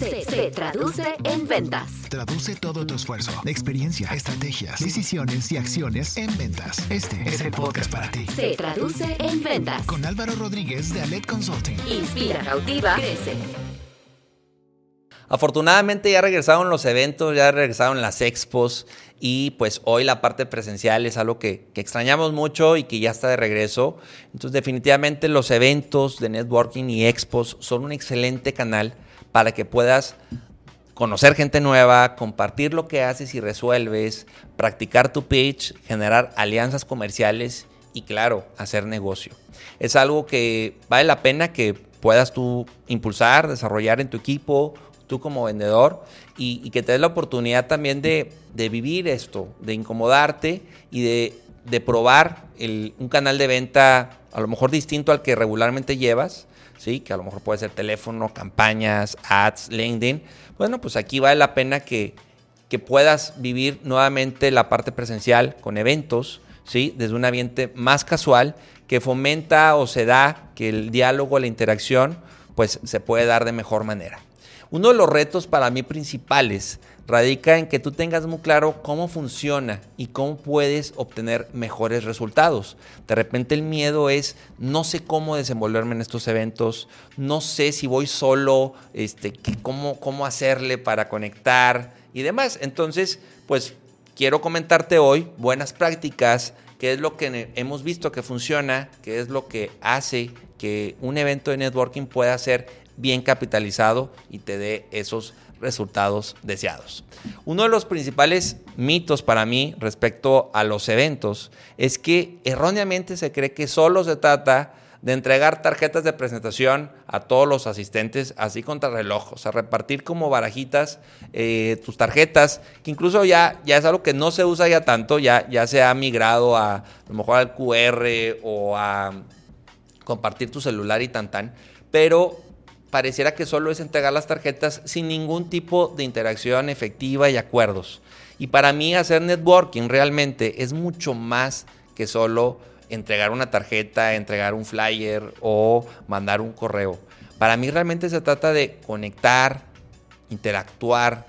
se, se traduce en ventas. Traduce todo tu esfuerzo, experiencia, estrategias, decisiones y acciones en ventas. Este es el podcast para ti. Se traduce en ventas. Con Álvaro Rodríguez de Alet Consulting. Inspira, cautiva, crece. Afortunadamente ya regresaron los eventos, ya regresaron las expos y pues hoy la parte presencial es algo que, que, extrañamos mucho y que ya está de regreso. Entonces definitivamente los eventos de networking y expos son un excelente canal para que puedas conocer gente nueva, compartir lo que haces y resuelves, practicar tu pitch, generar alianzas comerciales y claro, hacer negocio. Es algo que vale la pena que puedas tú impulsar, desarrollar en tu equipo, tú como vendedor, y, que te des la oportunidad también de, de, vivir esto, de incomodarte y de, de probar un canal de venta a lo mejor distinto al que regularmente llevas, ¿sí? que a lo mejor puede ser teléfono, campañas, ads, LinkedIn. Bueno, pues aquí vale la pena que, que puedas vivir nuevamente la parte presencial con eventos, ¿sí? desde un ambiente más casual que fomenta o se da que el diálogo, la interacción, pues se puede dar de mejor manera. Uno de los retos para mí principales radica en que tú tengas muy claro cómo funciona y cómo puedes obtener mejores resultados. De repente el miedo es no sé cómo desenvolverme en estos eventos, no sé si voy solo, este, cómo, cómo hacerle para conectar y demás. Entonces, pues quiero comentarte hoy buenas prácticas, qué es lo que hemos visto que funciona, qué es lo que hace que un evento de networking pueda ser bien capitalizado y te dé esos resultados deseados. Uno de los principales mitos para mí respecto a los eventos es que erróneamente se cree que solo se trata de entregar tarjetas de presentación a todos los asistentes, así contra reloj, o sea, repartir como barajitas eh, tus tarjetas, que incluso ya, ya es algo que no se usa ya tanto, ya, ya se ha migrado a, a lo mejor al QR o a compartir tu celular y tan tan, pero pareciera que solo es entregar las tarjetas sin ningún tipo de interacción efectiva y acuerdos. Y para mí hacer networking realmente es mucho más que solo entregar una tarjeta, entregar un flyer o mandar un correo. Para mí realmente se trata de conectar, interactuar,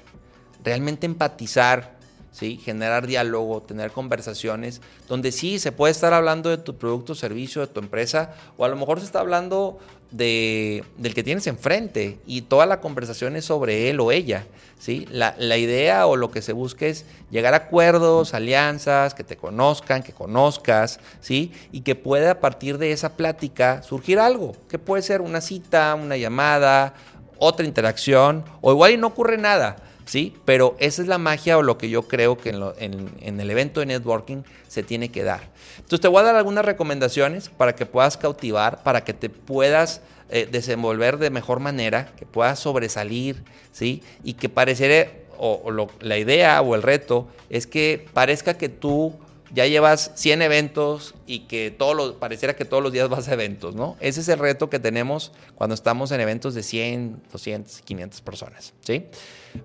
realmente empatizar, ¿sí? generar diálogo, tener conversaciones, donde sí se puede estar hablando de tu producto, servicio, de tu empresa, o a lo mejor se está hablando de, del que tienes enfrente y toda la conversación es sobre él o ella. ¿sí? La, idea o lo que se busca es llegar a acuerdos, alianzas, que te conozcan, que conozcas, ¿sí? y que pueda a partir de esa plática surgir algo, que puede ser una cita, una llamada, otra interacción, o igual y no ocurre nada. ¿Sí? Pero esa es la magia o lo que yo creo que en, el evento de networking se tiene que dar. Entonces te voy a dar algunas recomendaciones para que puedas cautivar, para que te puedas eh, desenvolver de mejor manera, que puedas sobresalir, ¿sí? Y que pareciera, o, o lo, la idea o el reto es que parezca que tú ya llevas 100 eventos y que todos los, pareciera que todos los días vas a eventos, ¿no? Ese es el reto que tenemos cuando estamos en eventos de 100, 200, 500 personas, ¿sí?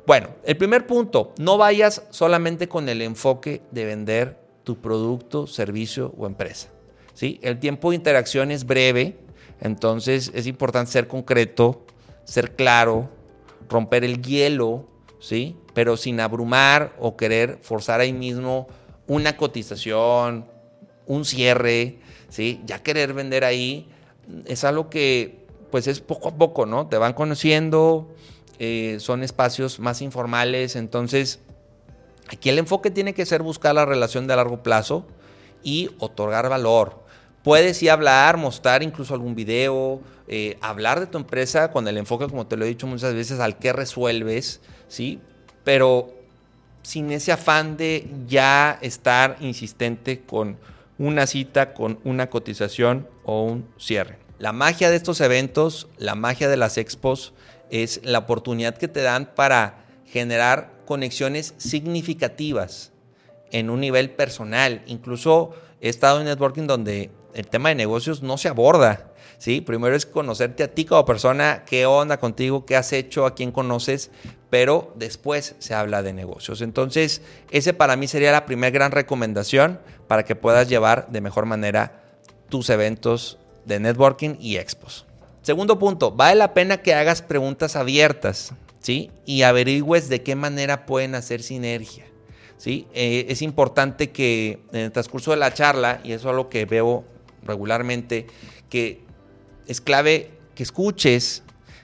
Bueno, el primer punto, no vayas solamente con el enfoque de vender tu producto, servicio o empresa, ¿sí? El tiempo de interacción es breve, entonces es importante ser concreto, ser claro, romper el hielo, ¿sí? Pero sin abrumar o querer forzar ahí mismo una cotización, un cierre, ¿sí? Ya querer vender ahí es algo que pues es poco a poco, ¿no? Te van conociendo, eh, son espacios más informales, entonces aquí el enfoque tiene que ser buscar la relación de largo plazo y otorgar valor. Puedes sí hablar, mostrar incluso algún video, eh, hablar de tu empresa con el enfoque, como te lo he dicho muchas veces, al que resuelves, ¿sí? Pero sin ese afán de ya estar insistente con una cita, con una cotización o un cierre. La magia de estos eventos, la magia de las expos, es la oportunidad que te dan para generar conexiones significativas en un nivel personal. Incluso he estado en networking donde el tema de negocios no se aborda. ¿sí? Primero es conocerte a ti como persona, qué onda contigo, qué has hecho, a quién conoces, pero después se habla de negocios. Entonces, ese para mí sería la primera gran recomendación para que puedas llevar de mejor manera tus eventos de networking y expos. Segundo punto, vale la pena que hagas preguntas abiertas. ¿sí? Y averigües de qué manera pueden hacer sinergia. ¿sí? Eh, es importante que en el transcurso de la charla, y eso es lo que veo regularmente, que es clave que escuches,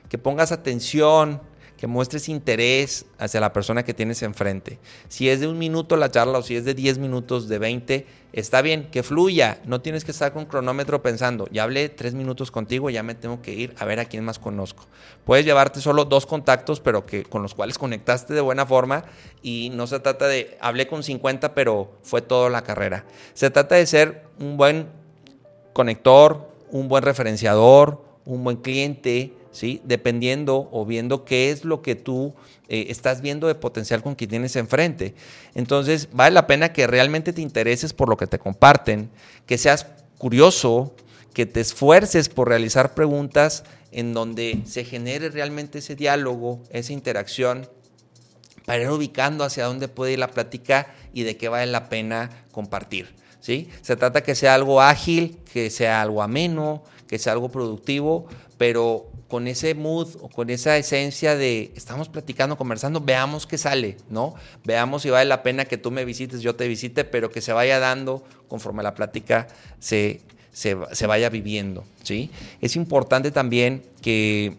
que pongas atención, que muestres interés hacia la persona que tienes enfrente. Si es de un minuto la charla o si es de 10 minutos, de 20, está bien, que fluya. No tienes que estar con cronómetro pensando, ya hablé tres minutos contigo, ya me tengo que ir a ver a quién más conozco. Puedes llevarte solo dos contactos, pero que con los cuales conectaste de buena forma y no se trata de, hablé con 50, pero fue toda la carrera. Se trata de ser un buen conector, un buen referenciador, un buen cliente, ¿sí? Dependiendo o viendo qué es lo que tú eh, estás viendo de potencial con quien tienes enfrente. Entonces, vale la pena que realmente te intereses por lo que te comparten, que seas curioso, que te esfuerces por realizar preguntas en donde se genere realmente ese diálogo, esa interacción, para ir ubicando hacia dónde puede ir la plática y de qué vale la pena compartir. ¿sí? Se trata que sea algo ágil, que sea algo ameno, que sea algo productivo, pero con ese mood o con esa esencia de estamos platicando, conversando, veamos qué sale, ¿no? Veamos si vale la pena que tú me visites, yo te visite, pero que se vaya dando conforme la plática se, se, se vaya viviendo, ¿sí? Es importante también que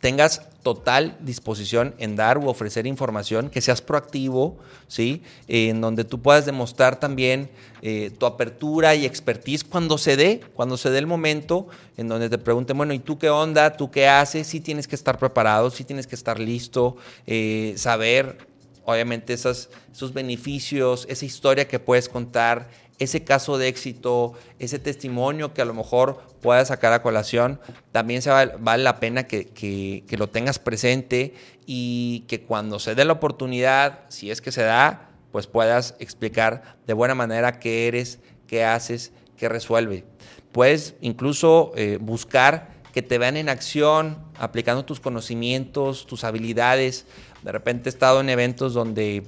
tengas total disposición en dar u ofrecer información, que seas proactivo, ¿sí? en donde tú puedas demostrar también eh, tu apertura y expertise cuando se dé, cuando se dé el momento, en donde te pregunten, bueno, ¿y tú qué onda? ¿Tú qué haces? Sí tienes que estar preparado, sí tienes que estar listo, eh, saber, obviamente, esos beneficios, esa historia que puedes contar, ese caso de éxito, ese testimonio que a lo mejor puedas sacar a colación, también se vale, la pena que, lo tengas presente y que cuando se dé la oportunidad, si es que se da, pues puedas explicar de buena manera qué eres, qué haces, qué resuelve. Puedes incluso eh, buscar que te vean en acción, aplicando tus conocimientos, tus habilidades. De repente he estado en eventos donde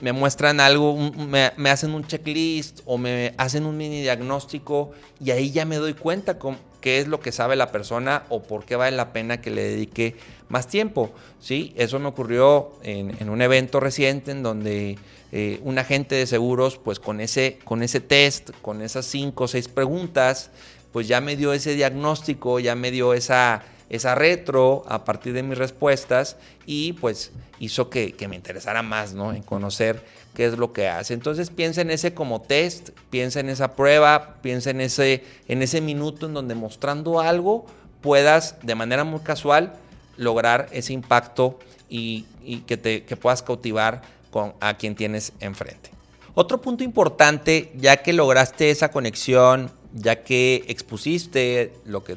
me muestran algo, me, hacen un checklist o me hacen un mini diagnóstico y ahí ya me doy cuenta con qué es lo que sabe la persona o por qué vale la pena que le dedique más tiempo. ¿sí? Eso me ocurrió en, un evento reciente en donde eh, un agente de seguros, pues con ese, con ese test, con esas cinco o seis preguntas, pues ya me dio ese diagnóstico, ya me dio esa esa retro a partir de mis respuestas y pues hizo que, me interesara más, ¿no? En conocer qué es lo que hace. Entonces piensa en ese como test, piensa en esa prueba, piensa en ese, en ese minuto en donde mostrando algo puedas de manera muy casual lograr ese impacto y, que, te, que puedas cautivar con, a quien tienes enfrente. Otro punto importante, ya que lograste esa conexión, ya que expusiste lo que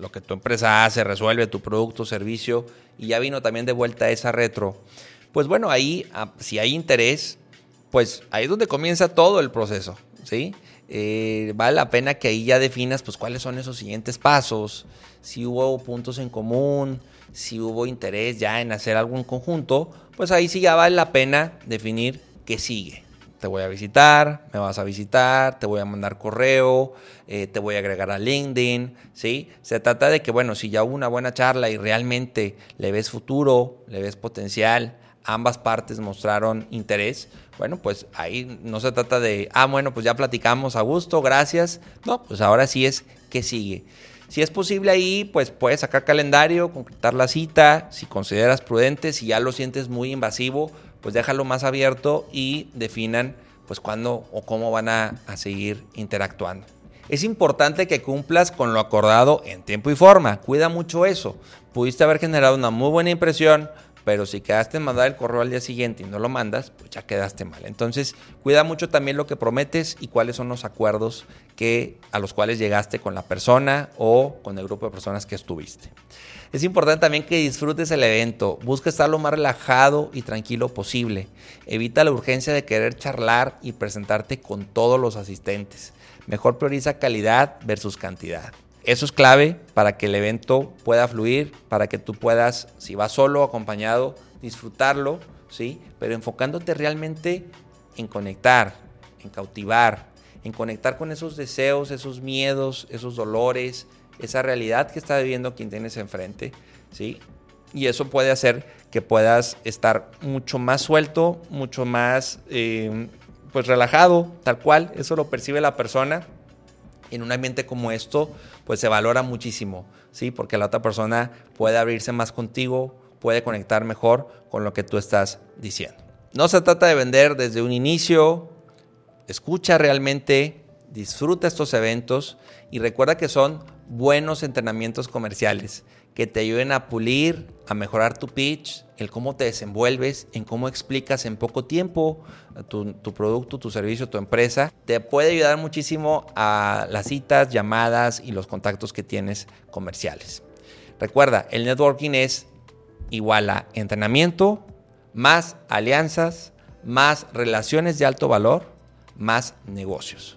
lo que tu empresa hace, resuelve tu producto, servicio, y ya vino también de vuelta esa retro, pues bueno, ahí, ah, si hay interés, pues ahí es donde comienza todo el proceso, ¿sí? Eh, vale la pena que ahí ya definas, pues, cuáles son esos siguientes pasos, si hubo puntos en común, si hubo interés ya en hacer algo en conjunto, pues ahí sí ya vale la pena definir qué sigue, te voy a visitar, me vas a visitar, te voy a mandar correo, eh, te voy a agregar a LinkedIn, ¿sí? Se trata de que, bueno, si ya hubo una buena charla y realmente le ves futuro, le ves potencial, ambas partes mostraron interés, bueno, pues ahí no se trata de, ah, bueno, pues ya platicamos a gusto, gracias. No, pues ahora sí es que sigue. Si es posible ahí, pues puedes sacar calendario, concretar la cita, si consideras prudente, si ya lo sientes muy invasivo, pues déjalo más abierto y definan pues cuándo o cómo van a, seguir interactuando. Es importante que cumplas con lo acordado en tiempo y forma. Cuida mucho eso. Pudiste haber generado una muy buena impresión, pero si quedaste en mandar el correo al día siguiente y no lo mandas, pues ya quedaste mal. Entonces, cuida mucho también lo que prometes y cuáles son los acuerdos que, a los cuales llegaste con la persona o con el grupo de personas que estuviste. Es importante también que disfrutes el evento. Busca estar lo más relajado y tranquilo posible. Evita la urgencia de querer charlar y presentarte con todos los asistentes. Mejor prioriza calidad versus cantidad. Eso es clave para que el evento pueda fluir, para que tú puedas, si vas solo acompañado, disfrutarlo, ¿sí? Pero enfocándote realmente en conectar, en cautivar, en conectar con esos deseos, esos miedos, esos dolores, esa realidad que está viviendo quien tienes enfrente, ¿sí? y eso puede hacer que puedas estar mucho más suelto, mucho más eh, pues relajado, tal cual, eso lo percibe la persona. En un ambiente como esto, pues se valora muchísimo, ¿sí? Porque la otra persona puede abrirse más contigo, puede conectar mejor con lo que tú estás diciendo. No se trata de vender desde un inicio, escucha realmente, disfruta estos eventos y recuerda que son buenos entrenamientos comerciales que te ayuden a pulir, a mejorar tu pitch, el cómo te desenvuelves, en cómo explicas en poco tiempo tu, producto, tu servicio, tu empresa. Te puede ayudar muchísimo a las citas, llamadas y los contactos que tienes comerciales. Recuerda, el networking es igual a entrenamiento, más alianzas, más relaciones de alto valor, más negocios.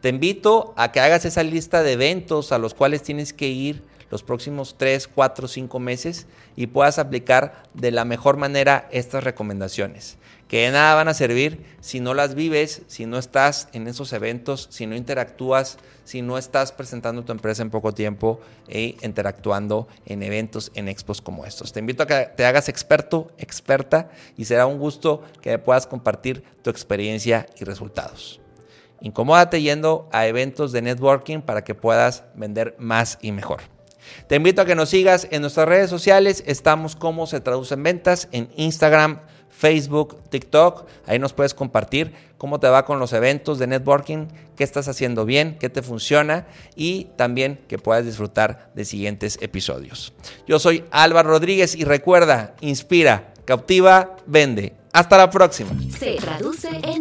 Te invito a que hagas esa lista de eventos a los cuales tienes que ir los próximos 3, 4, 5 meses y puedas aplicar de la mejor manera estas recomendaciones. Que de nada van a servir si no las vives, si no estás en esos eventos, si no interactúas, si no estás presentando tu empresa en poco tiempo e interactuando en eventos, en expos como estos. Te invito a que te hagas experto, experta y será un gusto que puedas compartir tu experiencia y resultados. Incomódate yendo a eventos de networking para que puedas vender más y mejor. Te invito a que nos sigas en nuestras redes sociales. Estamos como se traduce en ventas en Instagram, Facebook, TikTok. Ahí nos puedes compartir cómo te va con los eventos de networking, qué estás haciendo bien, qué te funciona y también que puedas disfrutar de siguientes episodios. Yo soy Álvaro Rodríguez y recuerda, inspira, cautiva, vende. Hasta la próxima.